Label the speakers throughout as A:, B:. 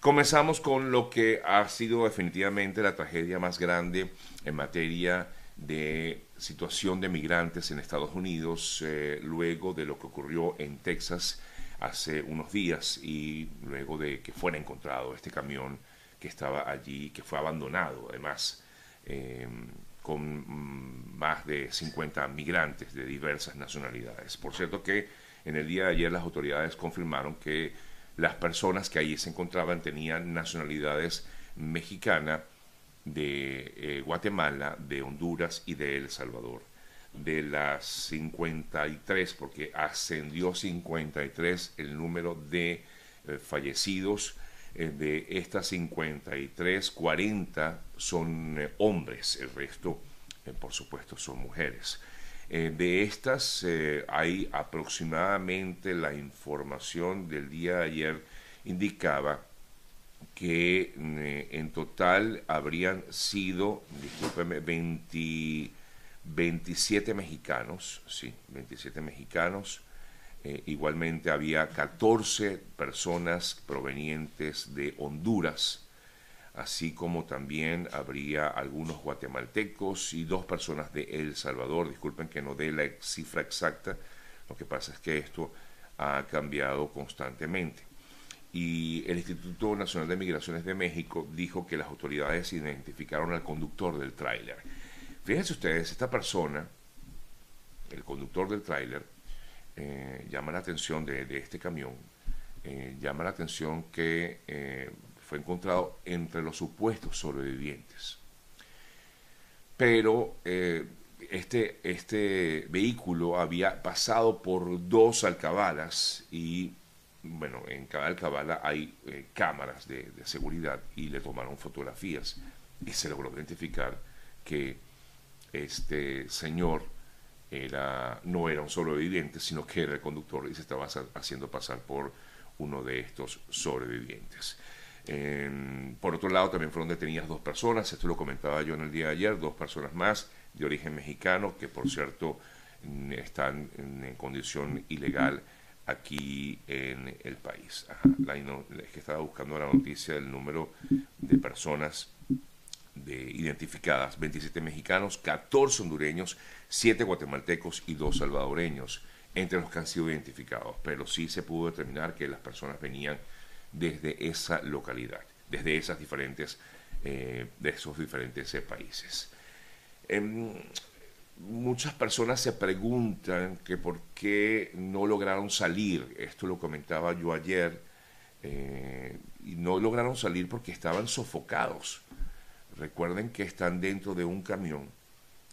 A: Comenzamos con lo que ha sido definitivamente la tragedia más grande en materia de situación de migrantes en Estados Unidos, eh, luego de lo que ocurrió en Texas hace unos días y luego de que fuera encontrado este camión que estaba allí, que fue abandonado además, em, con mm, más de 50 migrantes de diversas nacionalidades. Por cierto que en el día de ayer las autoridades confirmaron que las personas que allí se encontraban tenían nacionalidades mexicana, de eh, Guatemala, de Honduras y de El Salvador. De las 53, porque ascendió 53 el número de eh, fallecidos, eh, de estas 53, 40 son hombres, el resto, por supuesto, son mujeres. Eh, de estas eh, hay aproximadamente la información del día de ayer indicaba que eh, en total habrían sido, discúlpeme, 27 mexicanos, sí, 27 mexicanos. igualmente había 14 personas provenientes de Honduras, así como también habría algunos guatemaltecos y dos personas de El Salvador. Disculpen que no dé la cifra exacta, lo que pasa es que esto ha cambiado constantemente. Y el Instituto Nacional de Migraciones de México dijo que las autoridades identificaron al conductor del tráiler. Fíjense ustedes, esta persona, el conductor del tráiler, eh, llama la atención de, este camión, eh, llama la atención que eh, fue encontrado entre los supuestos sobrevivientes. Pero eh, este, este vehículo había pasado por dos alcabalas y, bueno, en cada alcabala hay eh, cámaras de, seguridad y le tomaron fotografías y se logró identificar que este señor era, no era un sobreviviente, sino que era el conductor y se estaba haciendo pasar por uno de estos sobrevivientes por otro lado, también fueron detenidas dos personas, esto lo comentaba yo en el día de ayer, dos personas más de origen mexicano, que por cierto mm, están en, condición ilegal aquí en el país. es que estaba buscando la noticia del número de personas de, identificadas, 27 mexicanos, 14 hondureños, 7 guatemaltecos y 2 salvadoreños, entre los que han sido identificados, pero sí se pudo determinar que las personas venían desde esa localidad, desde esas diferentes, eh, de esos diferentes eh, países. Em, muchas personas se preguntan que por qué no lograron salir, esto lo comentaba yo ayer, eh, y no lograron salir porque estaban sofocados. Recuerden que están dentro de un camión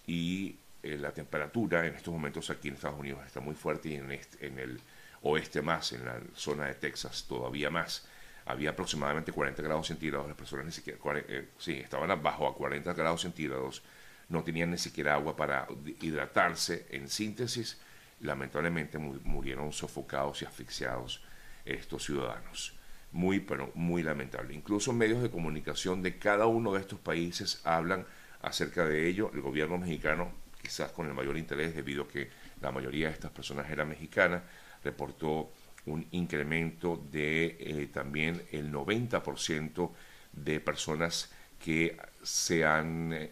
A: y la temperatura en estos momentos aquí en Estados Unidos está muy fuerte y en, en el oeste más, en la zona de Texas todavía más. Había aproximadamente 40 grados centígrados, las personas ni siquiera, eh, sí, estaban abajo a 40 grados centígrados, no tenían ni siquiera agua para hidratarse. En síntesis, lamentablemente murieron sofocados y asfixiados estos ciudadanos. Muy, pero muy lamentable. Incluso medios de comunicación de cada uno de estos países hablan acerca de ello. El gobierno mexicano, quizás con el mayor interés, debido a que la mayoría de estas personas eran mexicanas, reportó un incremento de eh, también el 90% de personas que se han, eh,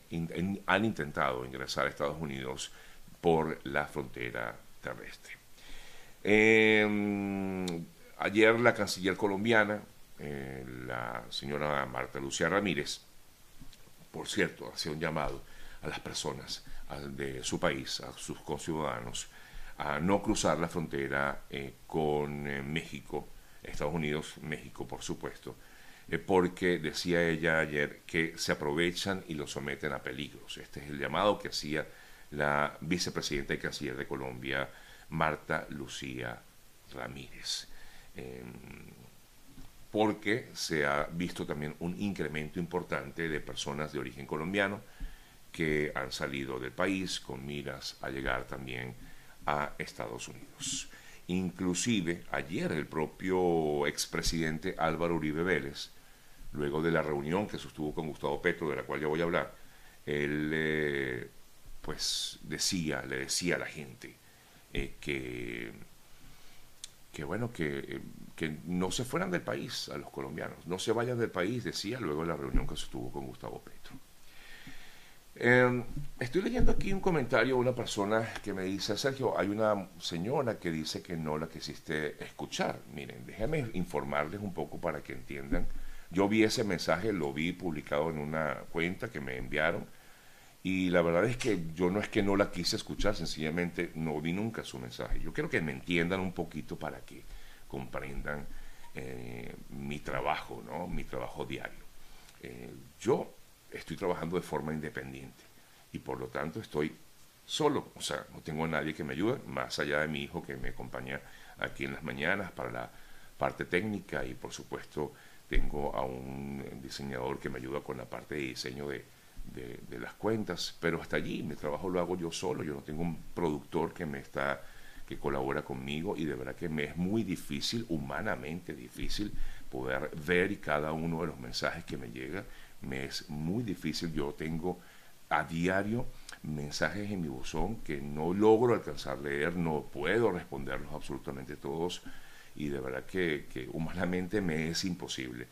A: han intentado ingresar a Estados Unidos por la frontera terrestre. Em, ayer la canciller colombiana, eh, la señora Marta Lucía Ramírez, por cierto, hacía un llamado a las personas de su país, a sus conciudadanos, a no cruzar la frontera eh, con eh, México, Estados Unidos, México por supuesto, eh, porque decía ella ayer que se aprovechan y lo someten a peligros. Este es el llamado que hacía la vicepresidenta y canciller de Colombia, Marta Lucía Ramírez. Em, porque se ha visto también un incremento importante de personas de origen colombiano que han salido del país con miras a llegar también a Estados Unidos. Inclusive ayer el propio expresidente Álvaro Uribe Vélez, luego de la reunión que sostuvo con Gustavo Petro, de la cual ya voy a hablar, él eh, pues decía, le decía a la gente eh, que, que bueno, que, que, no se fueran del país a los colombianos, no se vayan del país, decía luego de la reunión que se tuvo con Gustavo Petro. Em, estoy leyendo aquí un comentario de una persona que me dice, Sergio, hay una señora que dice que no la quisiste escuchar. Miren, déjenme informarles un poco para que entiendan. Yo vi ese mensaje, lo vi publicado en una cuenta que me enviaron y la verdad es que yo no es que no la quise escuchar, sencillamente no vi nunca su mensaje. Yo quiero que me entiendan un poquito para que comprendan eh, mi trabajo, ¿no? mi trabajo diario. Eh, yo estoy trabajando de forma independiente y por lo tanto estoy solo, o sea, no tengo a nadie que me ayude, más allá de mi hijo que me acompaña aquí en las mañanas para la parte técnica y por supuesto tengo a un diseñador que me ayuda con la parte de diseño de, de, las cuentas, pero hasta allí mi trabajo lo hago yo solo, yo no tengo un productor que me está que colabora conmigo y de verdad que me es muy difícil, humanamente difícil, poder ver cada uno de los mensajes que me llega, me es muy difícil, yo tengo a diario mensajes en mi buzón que no logro alcanzar a leer, no puedo responderlos absolutamente todos y de verdad que, que humanamente me es imposible.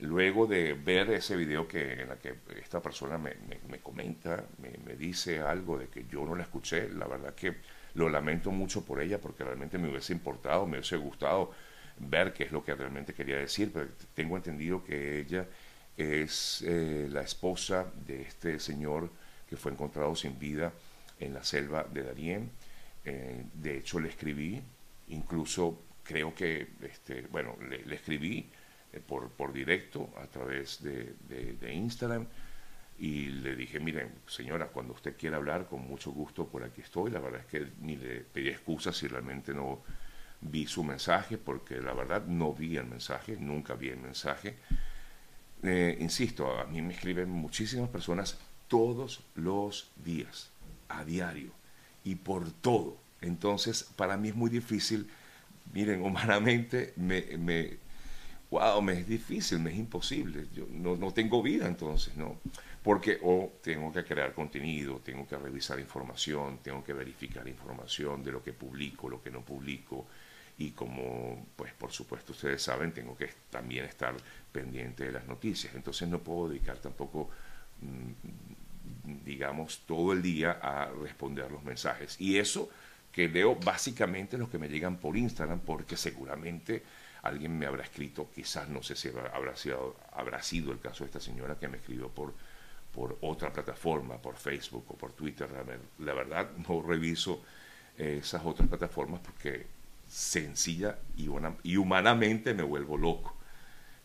A: Luego de ver ese video que, en la que esta persona me, me, comenta, me, me, dice algo de que yo no la escuché, la verdad que lo lamento mucho por ella porque realmente me hubiese importado, me hubiese gustado ver qué es lo que realmente quería decir, pero tengo entendido que ella es eh, la esposa de este señor que fue encontrado sin vida en la selva de Darién. Eh, de hecho, le escribí, incluso creo que, este, bueno, le escribí eh, por, por directo a través de, de, Instagram y le dije, miren, señora, cuando usted quiera hablar, con mucho gusto por aquí estoy. La verdad es que ni le pedí excusas si realmente no vi su mensaje, porque la verdad no vi el mensaje, nunca vi el mensaje. Eh, insisto, a mí me escriben muchísimas personas todos los días, a diario, y por todo. Entonces, para mí es muy difícil, miren, humanamente me, wow, me es difícil, me es imposible, yo no, no tengo vida entonces, ¿no? Porque o tengo que crear contenido, tengo que revisar información, tengo que verificar información de lo que publico, lo que no publico, y como, pues por supuesto ustedes saben, tengo que también estar pendiente de las noticias, entonces no puedo dedicar tampoco, mm, digamos, todo el día a responder los mensajes. Y eso que leo básicamente los que me llegan por Instagram, porque seguramente alguien me habrá escrito, quizás no sé si habrá sido, habrá sido el caso de esta señora que me escribió por, por otra plataforma, por Facebook o por Twitter. La verdad no reviso eh, esas otras plataformas porque sencilla y, humanamente me vuelvo loco.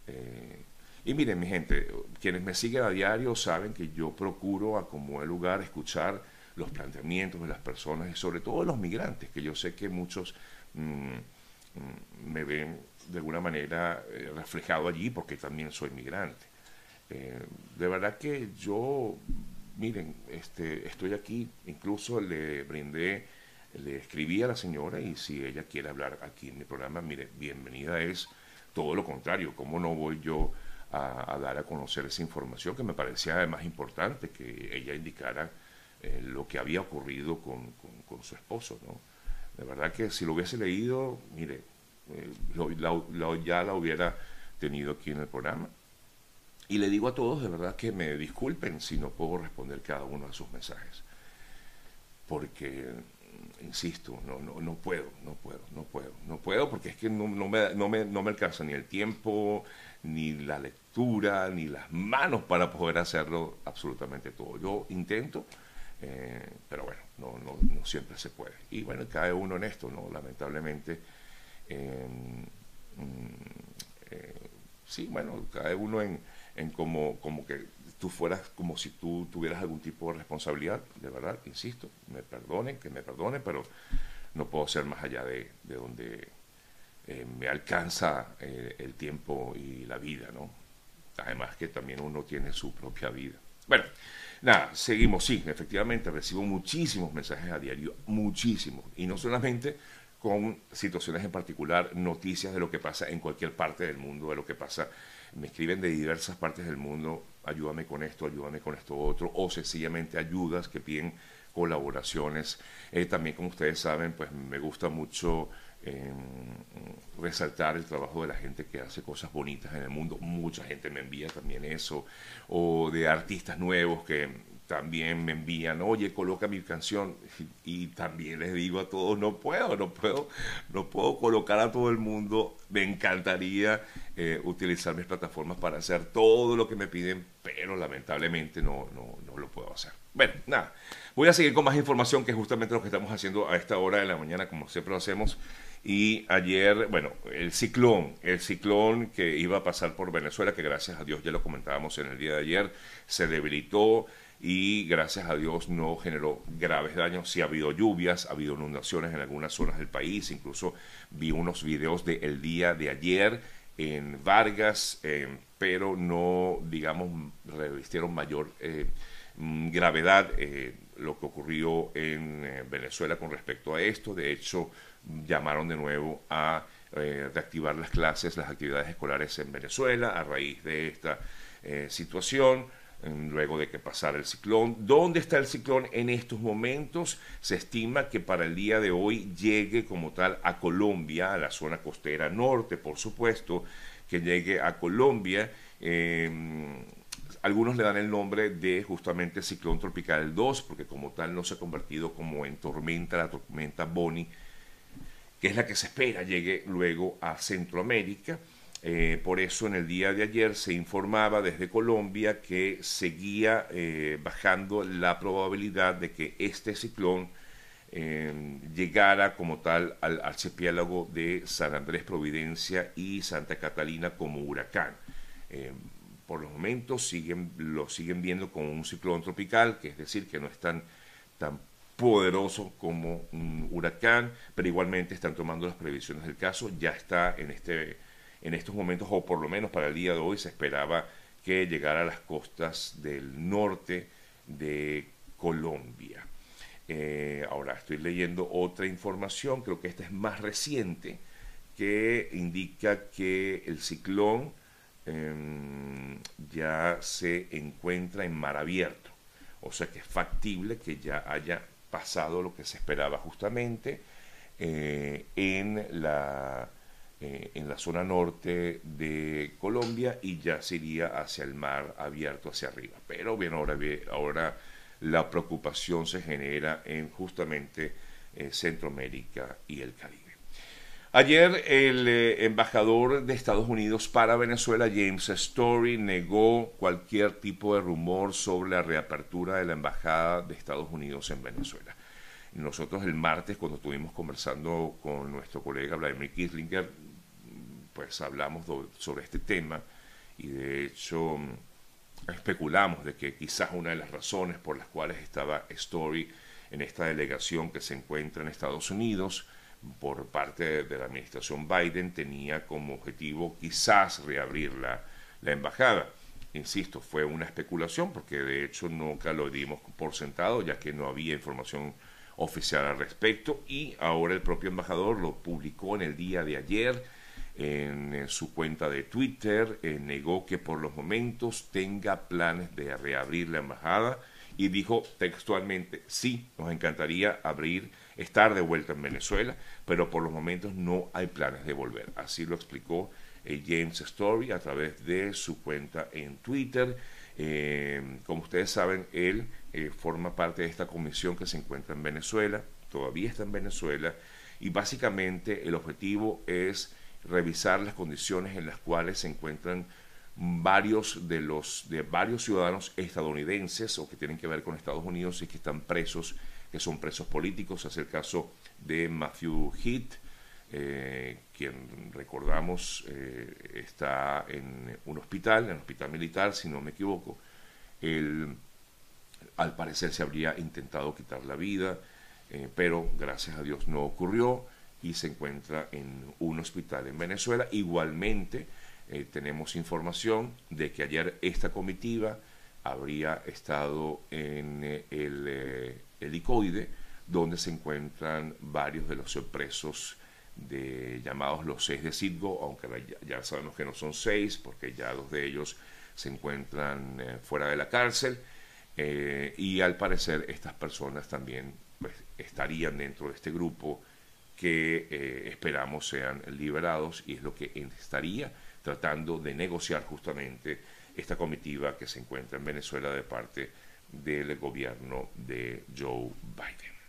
A: Eh, y miren, mi gente, quienes me siguen a diario saben que yo procuro a como el lugar escuchar los planteamientos de las personas y sobre todo de los migrantes, que yo sé que muchos mm, mm, me ven de alguna manera eh, reflejado allí porque también soy migrante. Eh, de verdad que yo, miren, este, estoy aquí, incluso le brindé, le escribí a la señora y si ella quiere hablar aquí en mi programa, mire, bienvenida es todo lo contrario, ¿cómo no voy yo a, dar a conocer esa información que me parecía además importante que ella indicara eh, lo que había ocurrido con, con, con su esposo, ¿no? De verdad que si lo hubiese leído, mire, eh, ya la hubiera tenido aquí en el programa. Y le digo a todos de verdad que me disculpen si no puedo responder cada uno de sus mensajes. Porque, insisto, no, no, no puedo, no puedo, no puedo, no puedo porque es que no, no, me, no, me, no me alcanza ni el tiempo, ni la lectura, ni las manos para poder hacerlo absolutamente todo. Yo intento, eh, pero bueno, no, no, no siempre se puede. Y bueno, cae uno en esto, ¿no? Lamentablemente eh, sí, bueno, cada uno en, en como, como que tú fueras como si tú tuvieras algún tipo de responsabilidad, de verdad, insisto, me perdonen, que me perdonen, pero no puedo ser más allá de, de donde eh, me alcanza eh, el tiempo y la vida, ¿no? Además que también uno tiene su propia vida. Bueno, nada, seguimos, sí, efectivamente recibo muchísimos mensajes a diario, muchísimos, y no solamente con situaciones en particular, noticias de lo que pasa en cualquier parte del mundo, de lo que pasa. Me escriben de diversas partes del mundo, ayúdame con esto, ayúdame con esto otro, o sencillamente ayudas que piden colaboraciones. Eh, también, como ustedes saben, pues me gusta mucho resaltar el trabajo de la gente que hace cosas bonitas en el mundo. Mucha gente me envía también eso, o de artistas nuevos que también me envían, oye, coloca mi canción. Y, también les digo a todos, no puedo, no puedo, no puedo colocar a todo el mundo. Me encantaría eh, utilizar mis plataformas para hacer todo lo que me piden, pero lamentablemente no, no, no lo puedo hacer. Bueno, nada, voy a seguir con más información que es justamente lo que estamos haciendo a esta hora de la mañana, como siempre lo hacemos. Y ayer, bueno, el ciclón, el ciclón que iba a pasar por Venezuela, que gracias a Dios ya lo comentábamos en el día de ayer, se debilitó y gracias a Dios no generó graves daños. Sí ha habido lluvias, ha habido inundaciones en algunas zonas del país, incluso vi unos videos del día de ayer en Vargas, eh, pero no, digamos, revistieron mayor eh, mm, gravedad eh, lo que ocurrió en Venezuela con respecto a esto. De hecho, llamaron de nuevo a eh, reactivar las clases, las actividades escolares en Venezuela a raíz de esta eh, situación, luego de que pasara el ciclón. ¿Dónde está el ciclón en estos momentos? Se estima que para el día de hoy llegue como tal a Colombia, a la zona costera norte, por supuesto, que llegue a Colombia. Em, algunos le dan el nombre de justamente ciclón tropical 2, porque como tal no se ha convertido como en tormenta, la tormenta Bonnie que es la que se espera llegue luego a Centroamérica. Eh, por eso en el día de ayer se informaba desde Colombia que seguía eh, bajando la probabilidad de que este ciclón eh, llegara como tal al archipiélago de San Andrés Providencia y Santa Catalina como huracán. por los momentos siguen, lo siguen viendo como un ciclón tropical, que es decir, que no están tan poderoso como un huracán, pero igualmente están tomando las previsiones del caso. Ya está en, este, en estos momentos, o por lo menos para el día de hoy, se esperaba que llegara a las costas del norte de Colombia. Eh, ahora estoy leyendo otra información, creo que esta es más reciente, que indica que el ciclón em, ya se encuentra en mar abierto. O sea que es factible que ya haya pasado lo que se esperaba justamente eh, en, la, eh, en la zona norte de Colombia y ya se iría hacia el mar abierto hacia arriba. Pero bien, ahora, ahora la preocupación se genera en justamente eh, Centroamérica y el Caribe. Ayer el embajador de Estados Unidos para Venezuela, James Story, negó cualquier tipo de rumor sobre la reapertura de la embajada de Estados Unidos en Venezuela. Nosotros el martes, cuando estuvimos conversando con nuestro colega Vladimir Kislinger, pues hablamos sobre este tema y de hecho especulamos de que quizás una de las razones por las cuales estaba Story en esta delegación que se encuentra en Estados Unidos, por parte de la administración Biden tenía como objetivo quizás reabrir la, embajada. Insisto, fue una especulación porque de hecho nunca lo dimos por sentado ya que no había información oficial al respecto y ahora el propio embajador lo publicó en el día de ayer en, su cuenta de Twitter, eh, negó que por los momentos tenga planes de reabrir la embajada y dijo textualmente, sí, nos encantaría abrir estar de vuelta en Venezuela, pero por los momentos no hay planes de volver. Así lo explicó eh, James Story a través de su cuenta en Twitter. Eh, como ustedes saben, él forma parte de esta comisión que se encuentra en Venezuela, todavía está en Venezuela, y básicamente el objetivo es revisar las condiciones en las cuales se encuentran varios de los de varios ciudadanos estadounidenses o que tienen que ver con Estados Unidos y que están presos que son presos políticos. Es el caso de Matthew Heath, eh, quien recordamos eh, está en un hospital, en un hospital militar, si no me equivoco. Él, al parecer se habría intentado quitar la vida, eh, pero gracias a Dios no ocurrió y se encuentra en un hospital en Venezuela. Igualmente, tenemos información de que ayer esta comitiva habría estado en el helicoide, donde se encuentran varios de los presos de, llamados los seis de Citgo, aunque ya, sabemos que no son seis, porque ya dos de ellos se encuentran eh, fuera de la cárcel, eh, y al parecer estas personas también pues, estarían dentro de este grupo que eh, esperamos sean liberados y es lo que estaría tratando de negociar justamente esta comitiva que se encuentra en Venezuela de parte del gobierno de Joe Biden.